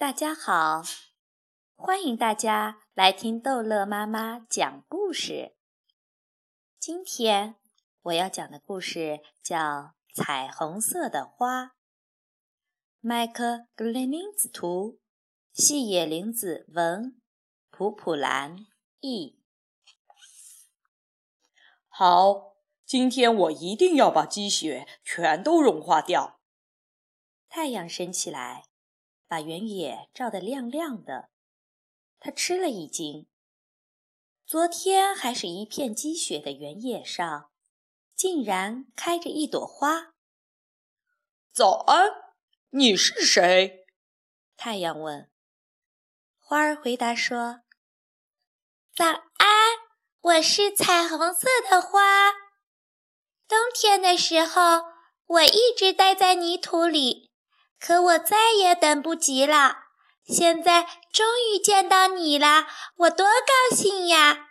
大家好，欢迎大家来听逗乐妈妈讲故事。今天我要讲的故事叫《彩虹色的花》。麦克格雷明子图，细野玲子文，普普兰译。好，今天我一定要把积雪全都融化掉。太阳升起来。把原野照得亮亮的，他吃了一惊。昨天还是一片积雪的原野上，竟然开着一朵花。早安，你是谁？太阳问。花儿回答说：“早安，我是彩虹色的花。冬天的时候，我一直待在泥土里。”可我再也等不及了，现在终于见到你了，我多高兴呀！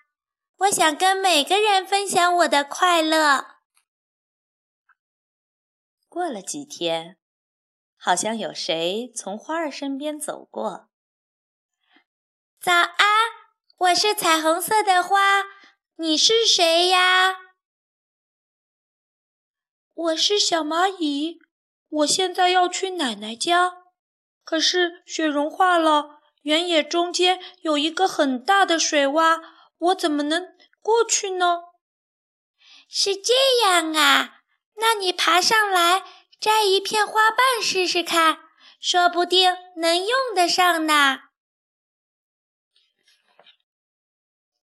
我想跟每个人分享我的快乐。过了几天，好像有谁从花儿身边走过。早安，我是彩虹色的花，你是谁呀？我是小蚂蚁。我现在要去奶奶家，可是雪融化了，原野中间有一个很大的水洼，我怎么能过去呢？是这样啊，那你爬上来摘一片花瓣试试看，说不定能用得上呢。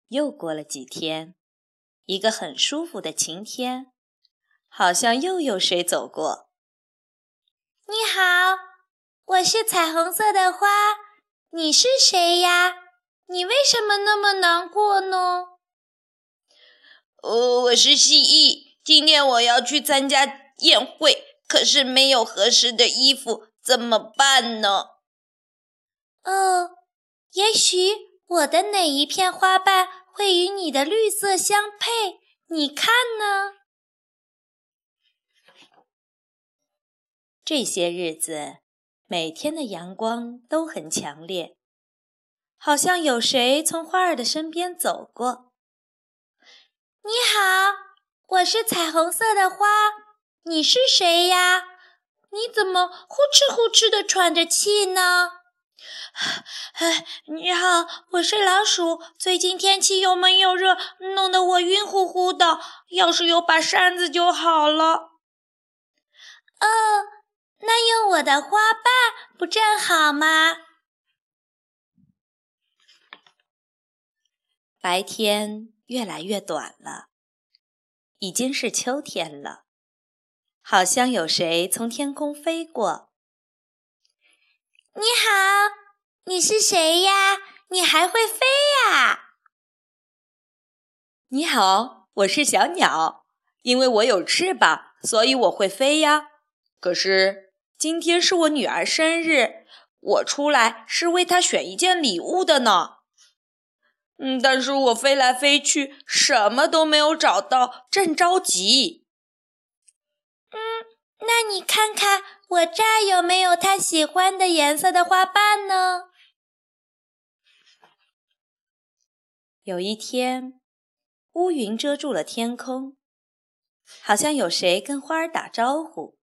又过了几天，一个很舒服的晴天，好像又有谁走过。你好，我是彩虹色的花，你是谁呀？你为什么那么难过呢？哦，我是蜥蜴，今天我要去参加宴会，可是没有合适的衣服，怎么办呢？哦，也许我的哪一片花瓣会与你的绿色相配？你看呢？这些日子，每天的阳光都很强烈，好像有谁从花儿的身边走过。你好，我是彩虹色的花，你是谁呀？你怎么呼哧呼哧的喘着气呢？你好，我是老鼠。最近天气又闷又热，弄得我晕乎乎的。要是有把扇子就好了。哦。那用我的花瓣不正好吗？白天越来越短了，已经是秋天了。好像有谁从天空飞过。你好，你是谁呀？你还会飞呀？你好，我是小鸟，因为我有翅膀，所以我会飞呀。可是。今天是我女儿生日，我出来是为她选一件礼物的呢。嗯，但是我飞来飞去，什么都没有找到，正着急。嗯，那你看看我这儿有没有她喜欢的颜色的花瓣呢？有一天，乌云遮住了天空，好像有谁跟花儿打招呼。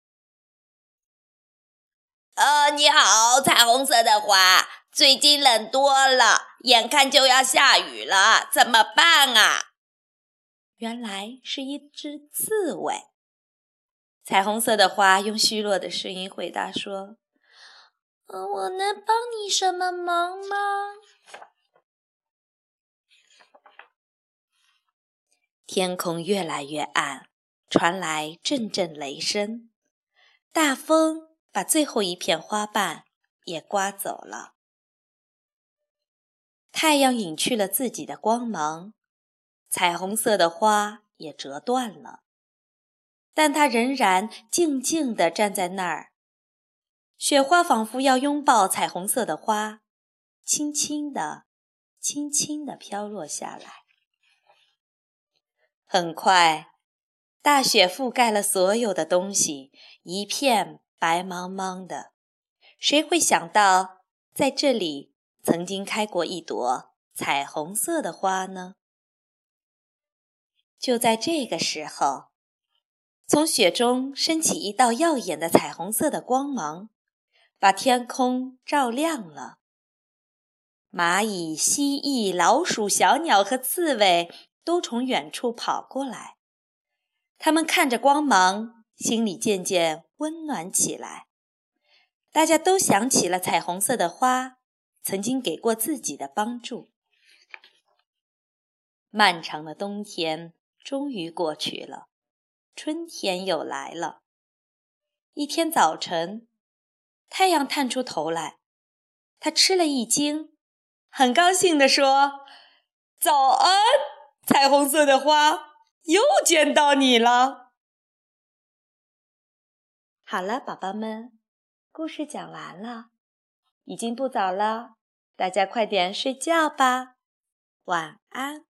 呃，你好，彩虹色的花，最近冷多了，眼看就要下雨了，怎么办啊？原来是一只刺猬。彩虹色的花用虚弱的声音回答说：“呃，我能帮你什么忙吗？”天空越来越暗，传来阵阵雷声，大风。把最后一片花瓣也刮走了，太阳隐去了自己的光芒，彩虹色的花也折断了，但它仍然静静地站在那儿。雪花仿佛要拥抱彩虹色的花，轻轻地、轻轻地飘落下来。很快，大雪覆盖了所有的东西，一片。白茫茫的，谁会想到在这里曾经开过一朵彩虹色的花呢？就在这个时候，从雪中升起一道耀眼的彩虹色的光芒，把天空照亮了。蚂蚁、蜥蜴、老鼠、小鸟和刺猬都从远处跑过来，它们看着光芒，心里渐渐温暖起来。大家都想起了彩虹色的花曾经给过自己的帮助。漫长的冬天终于过去了，春天又来了。一天早晨，太阳探出头来，他吃了一惊。很高兴地说：“早安，彩虹色的花，又见到你了。”好了，宝宝们，故事讲完了，已经不早了，大家快点睡觉吧，晚安。